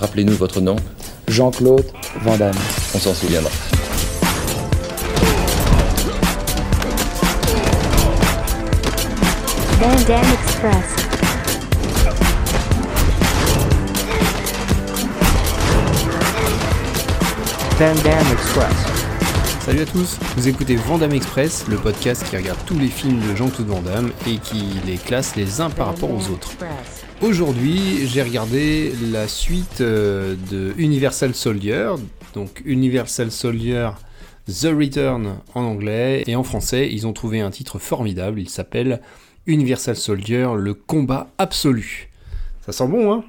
Rappelez-nous votre nom. Jean-Claude Van Damme. On s'en souviendra. Van Damme Express. Van Damme Express. Salut à tous, vous écoutez Vandame Express, le podcast qui regarde tous les films de Jean-Claude Van Damme et qui les classe les uns par rapport aux autres. Aujourd'hui, j'ai regardé la suite euh, de Universal Soldier, donc Universal Soldier The Return en anglais, et en français, ils ont trouvé un titre formidable, il s'appelle Universal Soldier, le combat absolu. Ça sent bon, hein?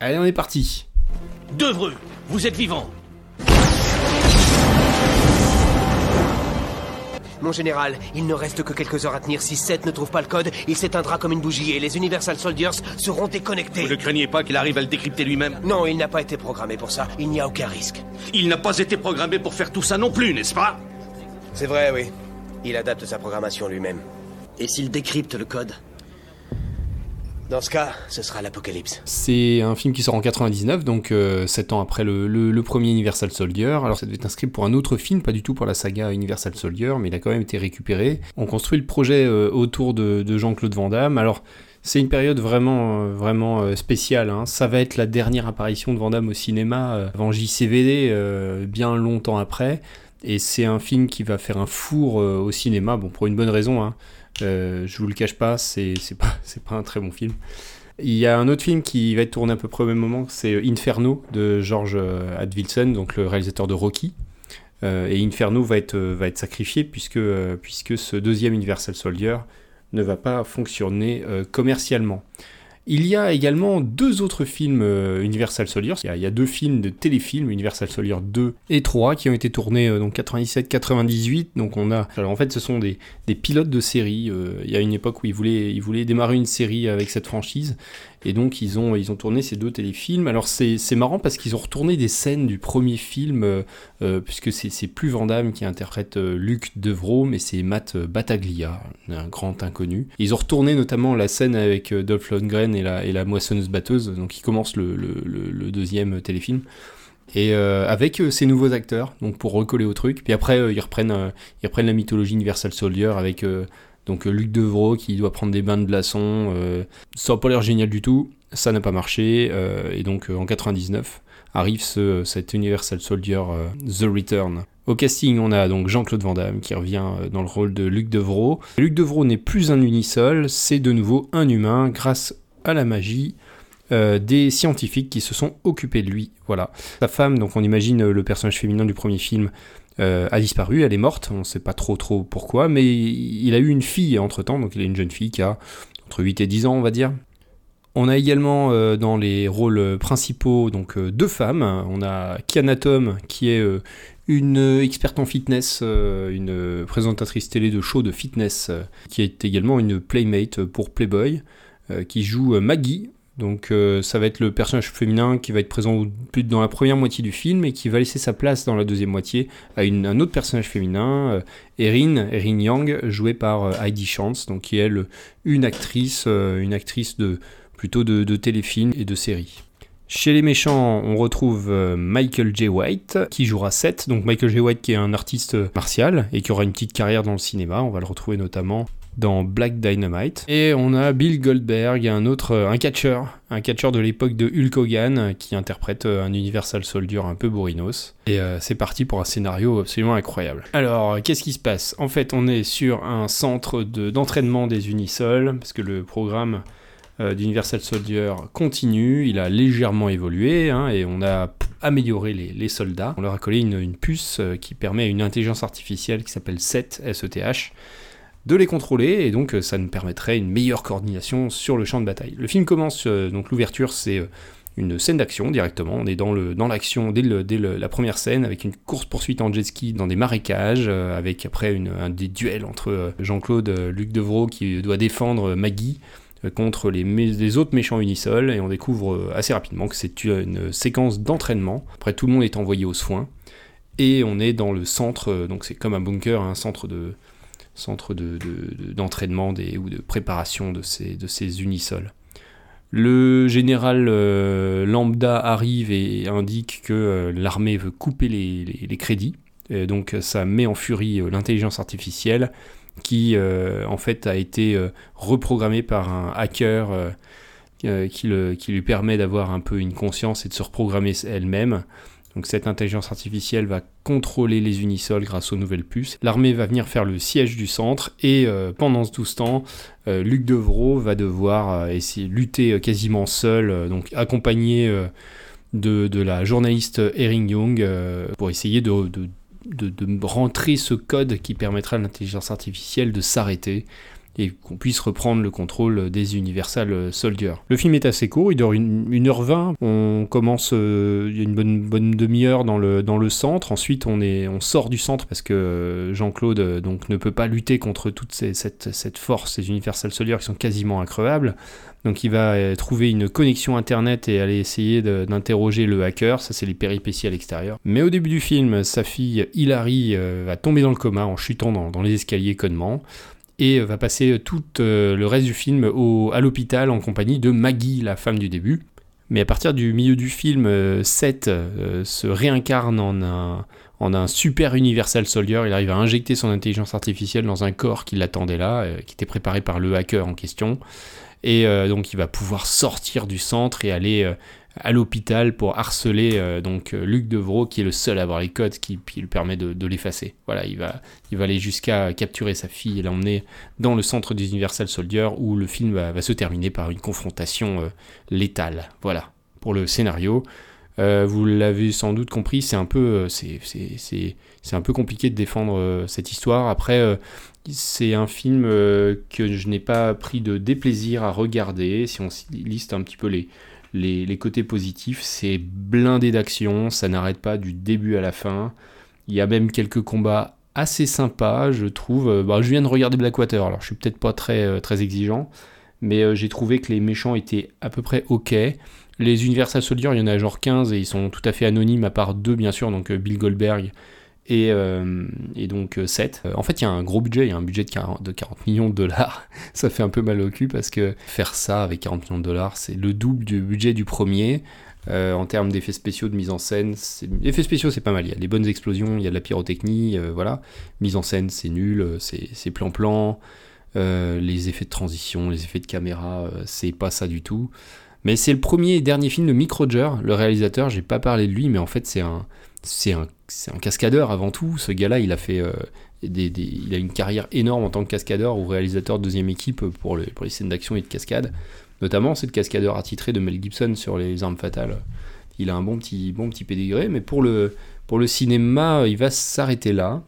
Allez, on est parti. Devreux, vous êtes vivant. Mon général, il ne reste que quelques heures à tenir. Si Seth ne trouve pas le code, il s'éteindra comme une bougie et les Universal Soldiers seront déconnectés. Vous ne craignez pas qu'il arrive à le décrypter lui-même? Non, il n'a pas été programmé pour ça. Il n'y a aucun risque. Il n'a pas été programmé pour faire tout ça non plus, n'est-ce pas? C'est vrai, oui. Il adapte sa programmation lui-même. Et s'il décrypte le code? Dans ce cas, ce sera l'apocalypse. C'est un film qui sort en 99, donc 7 ans après le, premier Universal Soldier. Alors ça devait être un script pour un autre film, pas du tout pour la saga Universal Soldier, mais il a quand même été récupéré. On construit le projet euh, autour de, de Jean-Claude Van Damme. Alors c'est une période vraiment, euh, vraiment euh, spéciale. hein. Ça va être la dernière apparition de Van Damme au cinéma euh, avant JCVD, euh, bien longtemps après. Et c'est un film qui va faire un four euh, au cinéma, bon pour une bonne raison. Hein. Euh, je vous le cache pas, c'est pas, pas un très bon film. Il y a un autre film qui va être tourné à peu près au même moment, c'est Inferno de George euh, Advilson, donc le réalisateur de Rocky. Euh, et Inferno va être, euh, va être sacrifié puisque, euh, puisque ce deuxième Universal Soldier ne va pas fonctionner euh, commercialement. Il y a également deux autres films euh, Universal Soldier. Il y, a, deux films de téléfilms, Universal Soldier 2 et 3, qui ont été tournés euh, donc 97-98. Donc on a, alors en fait, ce sont des, des pilotes de série. Euh, il y a une époque où ils voulaient, ils voulaient démarrer une série avec cette franchise, et donc ils ont, ils ont tourné ces deux téléfilms. Alors c'est marrant parce qu'ils ont retourné des scènes du premier film, euh, puisque c'est plus Van Damme qui interprète euh, Luc Devro, mais c'est Matt Battaglia, un grand inconnu. Ils ont retourné notamment la scène avec Dolph Lundgren et la, moissonneuse batteuse, donc qui commence le, deuxième téléfilm. Et euh, avec euh, ces nouveaux acteurs, donc pour recoller au truc. Puis après, euh, ils, reprennent, ils reprennent la mythologie Universal Soldier avec donc Luc Devro qui doit prendre des bains de glaçons. ça n'a pas l'air génial du tout, ça n'a pas marché. et donc en 99 arrive ce, cet Universal Soldier The Return. Au casting, on a donc Jean-Claude Van Damme qui revient dans le rôle de Luc Devro. Luc Devro n'est plus un unisol, c'est de nouveau un humain grâce à la magie euh, des scientifiques qui se sont occupés de lui. Voilà. Sa femme, donc on imagine le personnage féminin du premier film, euh, a disparu, elle est morte, on ne sait pas trop trop pourquoi, mais il a eu une fille entre temps, donc il a une jeune fille qui a entre 8 et 10 ans, on va dire. On a également euh, dans les rôles principaux donc deux femmes. On a Kiana Tom qui est une experte en fitness, une présentatrice télé de show de fitness, qui est également une playmate pour Playboy, qui joue euh, Maggie. Donc euh, ça va être le personnage féminin qui va être présent plus dans la première moitié du film et qui va laisser sa place dans la deuxième moitié à un autre personnage féminin, euh, Erin, Erin Yang, jouée par euh, Heidi Chance, donc qui est elle, une actrice, euh, une actrice de plutôt de, de téléfilms et de séries. Chez les méchants, on retrouve euh, Michael J. White qui jouera Seth. Donc Michael J. White qui est un artiste euh, martial et qui aura une petite carrière dans le cinéma. On va le retrouver notamment dans Black Dynamite. Et on a Bill Goldberg, un autre, euh, un catcheur, un catcheur de l'époque de Hulk Hogan euh, qui interprète euh, un Universal Soldier un peu bourrinos. Et c'est parti pour un scénario absolument incroyable. Alors, qu'est-ce qui se passe? En fait, on est sur un centre de- d'entraînement des Unisols, parce que le programme d'Universal Soldier continue, il a légèrement évolué, hein, et on a amélioré les, les soldats. On leur a collé une, une puce qui permet à une intelligence artificielle qui s'appelle SET, S-E-T-H, de les contrôler, et donc euh, ça nous permettrait une meilleure coordination sur le champ de bataille. Le film commence, euh, donc l'ouverture c'est euh, une scène d'action directement, on est dans le dans l'action dès, le- dès la première scène, avec une course-poursuite en jet ski dans des marécages, avec après un des duels entre Jean-Claude, Luc Devro qui doit défendre Maggie, contre les, autres méchants unisols et on découvre assez rapidement que c'est une séquence d'entraînement. Après tout le monde est envoyé aux soins et on est dans le centre, donc c'est comme un bunker, un centre de centre de- de- de- d'entraînement des ou de préparation de ces, de ces unisols. Le général euh, Lambda arrive et indique que euh, l'armée veut couper les, les- crédits. Donc ça met en furie euh, l'intelligence artificielle qui en fait a été reprogrammée par un hacker qui, le- qui lui permet d'avoir un peu une conscience et de se reprogrammer elle-même. Donc cette intelligence artificielle va contrôler les unisols grâce aux nouvelles puces. L'armée va venir faire le siège du centre et euh, pendant tout ce temps, euh, Luc Devreau va devoir euh, essayer lutter quasiment seul, donc accompagné de, la journaliste Erin Young pour essayer de rentrer ce code qui permettra à l'intelligence artificielle de s'arrêter et qu'on puisse reprendre le contrôle des Universal Soldiers. Le film est assez court, il dure 1h20. On commence, euh, une bonne, demi-heure dans le, dans le centre. Ensuite, on, est, on sort du centre parce que euh, Jean-Claude euh, donc, ne peut pas lutter contre toute cette, cette force, ces Universal Soldiers qui sont quasiment increvables. Donc il va trouver une connexion internet et aller essayer d'interroger le hacker, ça c'est les péripéties à l'extérieur. Mais au début du film, sa fille Hilary va tomber dans le coma en chutant dans, dans les escaliers connement et va passer tout euh, le reste du film au- à l'hôpital en compagnie de Maggie, la femme du début. Mais à partir du milieu du film, euh, Seth euh, se réincarne en un, en un super Universal Soldier. Il arrive à injecter son intelligence artificielle dans un corps qui l'attendait là, qui était préparé par le hacker en question. Et donc il va pouvoir sortir du centre et aller à l'hôpital pour harceler euh, donc euh, Luc Devreau qui est le seul à avoir les codes qui, lui permet de, l'effacer. Voilà, il va, il va aller jusqu'à capturer sa fille et l'emmener dans le centre des Universal Soldiers où le film va, va se terminer par une confrontation euh, létale. Voilà, pour le scénario. Euh, vous l'avez sans doute compris, c'est un peu, euh, un peu compliqué de défendre euh, cette histoire. Après, c'est un film que je n'ai pas pris de déplaisir à regarder. Si on liste un petit peu les, les, les côtés positifs, c'est blindé d'action, ça n'arrête pas du début à la fin. Il y a même quelques combats assez sympas, je trouve. Bah, je viens de regarder Blackwater, alors je suis peut-être pas très, très exigeant, mais j'ai trouvé que les méchants étaient à peu près ok. Les Universal Soldiers, il y en a genre 15 et ils sont tout à fait anonymes, à part deux bien sûr, donc euh, Bill Goldberg et, euh, donc euh, Seth. Euh, En fait, il y a un gros budget, il y a un budget de 40, de 40 millions de dollars. ça fait un peu mal au cul parce que faire ça avec 40 millions de dollars, c'est le double du budget du premier. En termes d'effets spéciaux, de mise en scène, effets spéciaux c'est pas mal. Il y a des bonnes explosions, il y a de la pyrotechnie, voilà. Mise en scène c'est nul, c'est plan-plan. Les effets de transition, les effets de caméra, c'est pas ça du tout. Mais c'est le premier et dernier film de Mick Roger, le réalisateur. J'ai pas parlé de lui, mais en fait c'est un, c'est un, un cascadeur avant tout. Ce gars-là, il a fait, euh, il a une carrière énorme en tant que cascadeur ou réalisateur de deuxième équipe pour les scènes d'action et de cascade. Notamment, c'est le cascadeur attitré de Mel Gibson sur les armes fatales. Il a un bon petit, bon petit pédigré, mais pour le, pour le cinéma, il va s'arrêter là.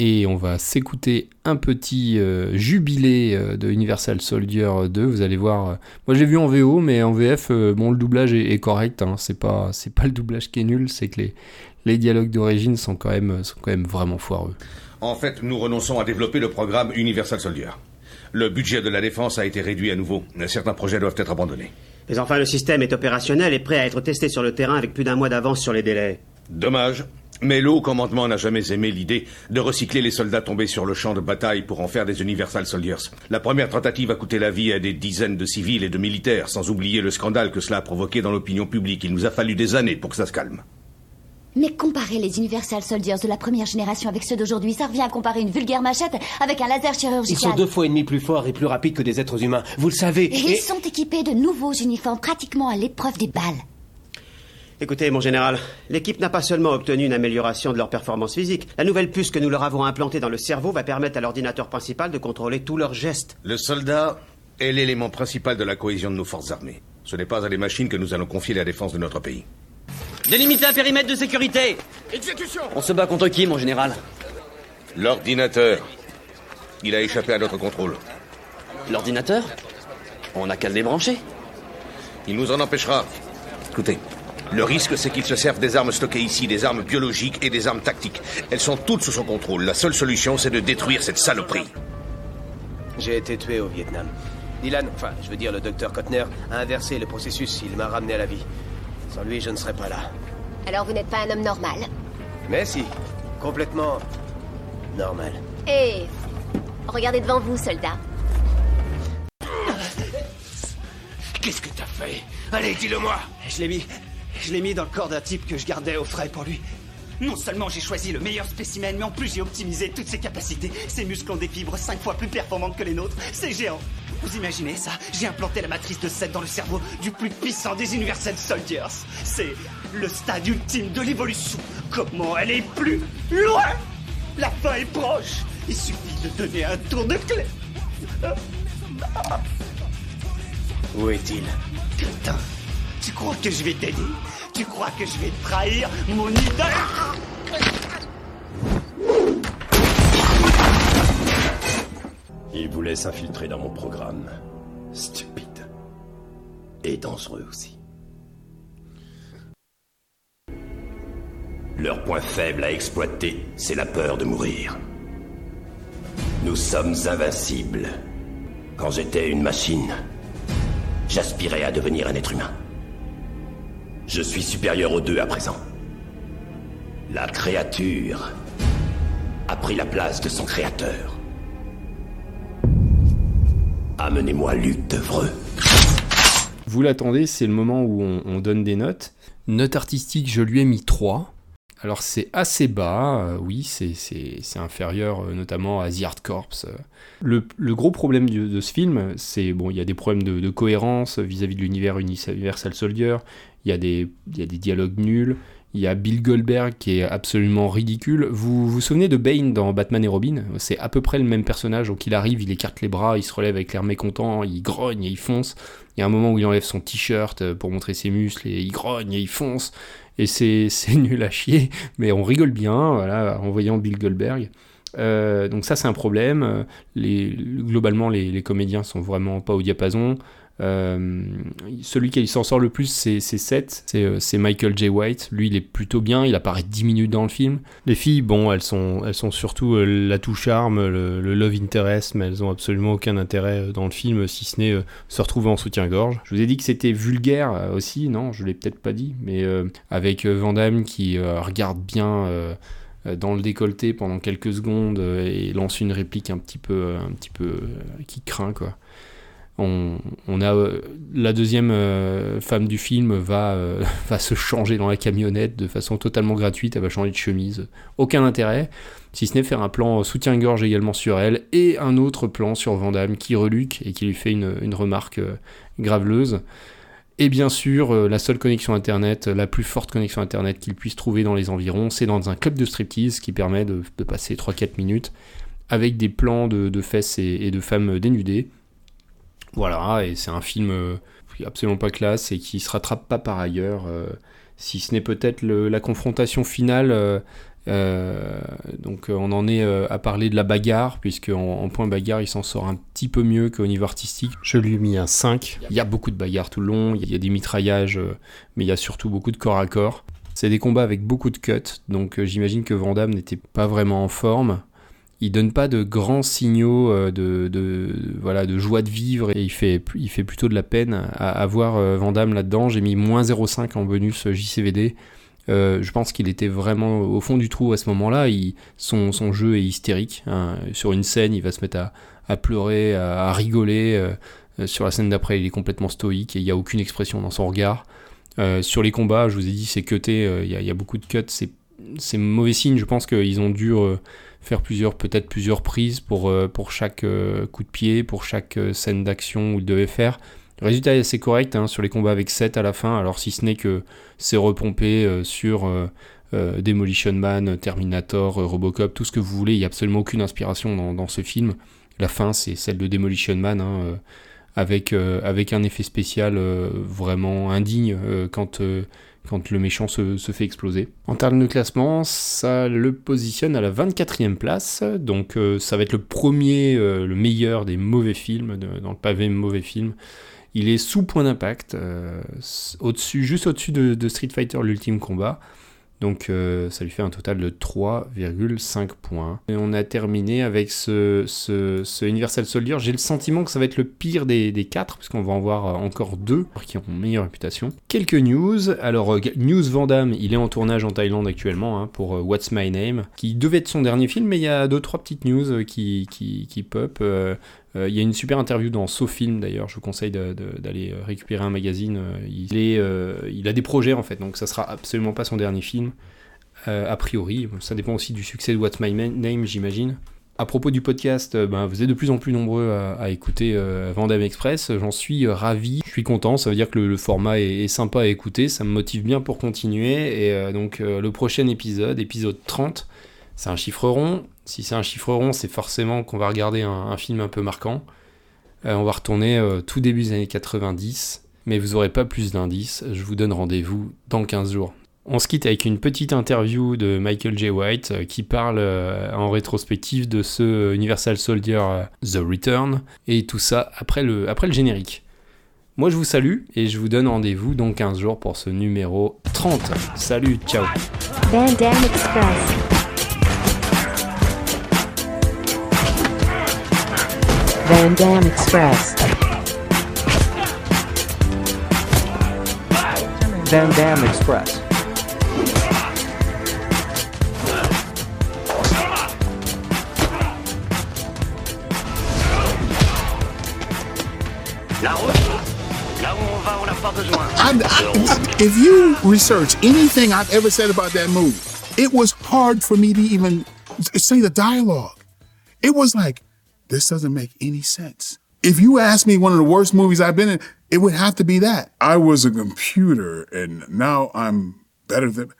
Et on va s'écouter un petit euh, jubilé euh, de Universal Soldier 2. Vous allez voir. euh, moi, j'ai vu en VO, mais en VF, euh, bon, le doublage est, est correct. hein. C'est pas, c'est pas le doublage qui est nul, c'est que les, les dialogues d'origine sont quand même, sont quand même vraiment foireux. En fait, nous renonçons à développer le programme Universal Soldier. Le budget de la défense a été réduit à nouveau. Certains projets doivent être abandonnés. Mais enfin, le système est opérationnel et prêt à être testé sur le terrain avec plus d'un mois d'avance sur les délais. Dommage. Mais le haut commandement n'a jamais aimé l'idée de recycler les soldats tombés sur le champ de bataille pour en faire des Universal Soldiers. La première tentative a coûté la vie à des dizaines de civils et de militaires, sans oublier le scandale que cela a provoqué dans l'opinion publique. Il nous a fallu des années pour que ça se calme. Mais comparer les Universal Soldiers de la première génération avec ceux d'aujourd'hui, ça revient à comparer une vulgaire machette avec un laser Ils chirurgical. sont deux fois et demi plus forts et plus rapides que des êtres humains. Vous le savez. Et ils sont équipés de nouveaux uniformes pratiquement à l'épreuve des balles. Écoutez, mon général, l'équipe n'a pas seulement obtenu une amélioration de leur performance physique. La nouvelle puce que nous leur avons implantée dans le cerveau va permettre à l'ordinateur principal de contrôler tous leurs gestes. Le soldat est l'élément principal de la cohésion de nos forces armées. Ce n'est pas à des machines que nous allons confier la défense de notre pays. Délimiter un périmètre de sécurité On se bat contre qui, mon général? L'ordinateur. Il a échappé à notre contrôle. L'ordinateur? On n'a qu'à le débrancher. Il nous en empêchera. Écoutez, le risque, c'est qu'il se serve des armes stockées ici, des armes biologiques et des armes tactiques. Elles sont toutes sous son contrôle. La seule solution, c'est de détruire cette saloperie. J'ai été tué au Vietnam. Dylan, enfin, je veux dire le docteur Kotner, a inversé le processus. Il m'a ramené à la vie. Sans lui, je ne serais pas là. Alors vous n'êtes pas un homme normal? Mais si, complètement normal. Et regardez devant vous, soldat. Qu'est-ce que t'as fait fait? Allez, dis-le-moi Je l'ai mis. Je l'ai mis dans le corps d'un type que je gardais au frais pour lui. Non seulement j'ai choisi le meilleur spécimen, mais en plus j'ai optimisé toutes ses capacités. Ses muscles ont des fibres 5 fois plus performantes que les nôtres. C'est géant. Vous imaginez ça? J'ai implanté la matrice de 7 dans le cerveau du plus puissant des Universal Soldiers. C'est le stade ultime de l'évolution. Comment elle est plus loin? La fin est proche. Il suffit de donner un tour de clé. Où est-il? Crétin, tu crois que je vais t'aider? Tu crois que je vais trahir mon idole? Il voulait s'infiltrer dans mon programme. Stupide. Et dangereux aussi. Leur point faible à exploiter, c'est la peur de mourir. Nous sommes invincibles. Quand j'étais une machine, j'aspirais à devenir un être humain. Je suis supérieur aux deux à présent. La créature a pris la place de son créateur. Amenez-moi Luc Devreux. Vous l'attendez, c'est le moment où on, on donne des notes. Note artistique, je lui ai mis 3. Alors c'est assez bas, euh, oui, c'est- c'est c'est inférieur euh, notamment à The Art Corps. euh. Le, le gros problème de, de ce film, c'est bon, il y a des problèmes de, de cohérence vis-à-vis de l'univers Universal Soldier, il y, a des, y a des dialogues nuls, il y a Bill Goldberg qui est absolument ridicule. Vous vous souvenez de Bane dans Batman et Robin? C'est à peu près le même personnage, donc il arrive, il écarte les bras, il se relève avec l'air mécontent, il grogne et il fonce. Il y a un moment où il enlève son t-shirt euh, pour montrer ses muscles et il grogne et il fonce. Et c'est nul à chier, mais on rigole bien voilà, en voyant Bill Goldberg. Euh, donc ça c'est un problème. Globalement les, les comédiens sont vraiment pas au diapason. Euh, celui qui s'en sort le plus c'est Seth, c'est euh, c'est Michael J. White. Lui il est plutôt bien, il apparaît 10 minutes dans le film. Les filles, bon, elles sont, surtout euh, l'atout charme, le, love interest, mais elles ont absolument aucun intérêt dans le film si ce n'est se retrouver en soutien-gorge. Je vous ai dit que c'était vulgaire aussi, non Je l'ai peut-être pas dit, mais avec Van qui regarde bien dans le décolleté pendant quelques secondes et lance une réplique un petit peu, un petit peu qui craint quoi. On, a euh, la deuxième euh, femme du film va, euh, va se changer dans la camionnette de façon totalement gratuite, elle va changer de chemise, aucun intérêt, si ce n'est faire un plan soutien-gorge également sur elle et un autre plan sur Van Damme qui reluque et qui lui fait une, remarque graveleuse. Et bien sûr, la seule connexion internet, la plus forte connexion internet qu'il puisse trouver dans les environs, c'est dans un club de striptease qui permet de, passer 3-4 minutes avec des plans de, fesses et de femmes dénudées. Voilà, et c'est un film euh, absolument pas classe et qui se rattrape pas par ailleurs, euh, si ce n'est peut-être la confrontation finale. euh, donc euh, on en est euh, à parler de la bagarre, puisque en, en point bagarre il s'en sort un petit peu mieux qu'au niveau artistique. Je lui ai mis un 5. Il y a beaucoup de bagarres tout le long, il y a des mitraillages, mais il y a surtout beaucoup de corps à corps. C'est des combats avec beaucoup de cuts, donc j'imagine que Van Damme n'était pas vraiment en forme. Il donne pas de grands signaux euh, de, voilà, de joie de vivre et il fait, plutôt de la peine à, à voir euh, là-dedans. J'ai mis moins 0,5 en bonus euh, JCVD. Je pense qu'il était vraiment au fond du trou à ce moment-là. Son, jeu est hystérique. hein. Sur une scène, il va se mettre à, pleurer, à, rigoler. sur la scène d'après, il est complètement stoïque et il n'y a aucune expression dans son regard. Sur les combats, je vous ai dit, c'est cuté, il y, a- beaucoup de cuts. C'est mauvais signe. Je pense qu'ils ont dû faire plusieurs, peut-être plusieurs prises pour, euh, pour chaque euh, coup de pied, pour chaque euh, scène d'action devaient faire. Le résultat est assez correct hein, sur les combats avec 7 à la fin, alors si ce n'est que c'est repompé sur Demolition Man, Terminator, Robocop, tout ce que vous voulez. Il n'y a absolument aucune inspiration dans, dans ce film. La fin, c'est celle de Demolition Man, hein, avec, avec un effet spécial vraiment indigne quand, quand le méchant se, fait exploser. En termes de classement, ça le positionne à la 24e place, donc euh, ça va être le premier, euh, le meilleur des mauvais films, dans le pavé mauvais film. Il est sous point d'impact, euh, au-dessus, juste au-dessus de, de Street Fighter l'ultime combat. Donc euh, ça lui fait un total de 3,5 points. Et on a terminé avec ce, Universal Soldier. J'ai le sentiment que ça va être le pire des, des quatre, parce qu'on va en voir euh, encore deux qui ont meilleure réputation. Quelques news. Alors, euh, News Van Damme, il est en tournage en Thaïlande actuellement hein, pour euh, What's My Name, qui devait être son dernier film, mais il y a deux, trois petites news qui, qui pop. Euh, il y a une super interview dans SoFilm d'ailleurs, je vous conseille d'aller euh, récupérer un magazine. Euh, Il, est, il a des projets en fait, donc ça sera absolument pas son dernier film, a priori. Ça dépend aussi du succès de What's My Name, j'imagine. À propos du podcast, ben, vous êtes de plus en plus nombreux à, écouter euh, Vandame Express. J'en suis ravi. Je suis content. Ça veut dire que le, format est, sympa à écouter. Ça me motive bien pour continuer. Et donc, le prochain épisode, épisode 30, c'est un chiffre rond. Si c'est un chiffre rond, c'est forcément qu'on va regarder un, film un peu marquant. Euh, on va retourner euh, tout début des années 90. Mais vous n'aurez pas plus d'indices. Je vous donne rendez-vous dans 15 jours. On se quitte avec une petite interview de Michael J. White euh, qui parle en rétrospective de ce Universal Soldier The Return et tout ça après le, générique. Moi je vous salue et je vous donne rendez-vous dans 15 jours pour ce numéro 30. Salut, ciao. Van Damme Express. Van Damme Express. La route Là où on va, on n'a pas besoin. I, I- if you research anything I've ever said about that movie, it was hard for me to even say the dialogue. It was like, this doesn't make any sense. If you ask me one of the worst movies I've been in, it would have to be that. I was a computer and now I'm better than,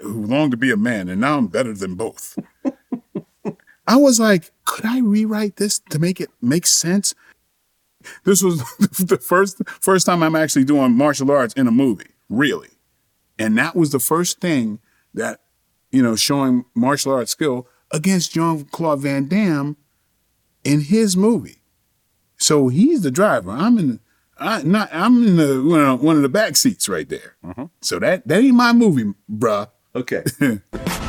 who longed to be a man and now I'm better than both. I was like, could I rewrite this to make it make sense? This was the first first time I'm actually doing martial arts in a movie, really. And that was the first thing that, you know, showing martial arts skill against Jean Claude Van Damme in his movie. So he's the driver. I'm in I not I'm in the you know, one of the back seats right there. Mm-hmm. So that that ain't my movie, bruh. Okay.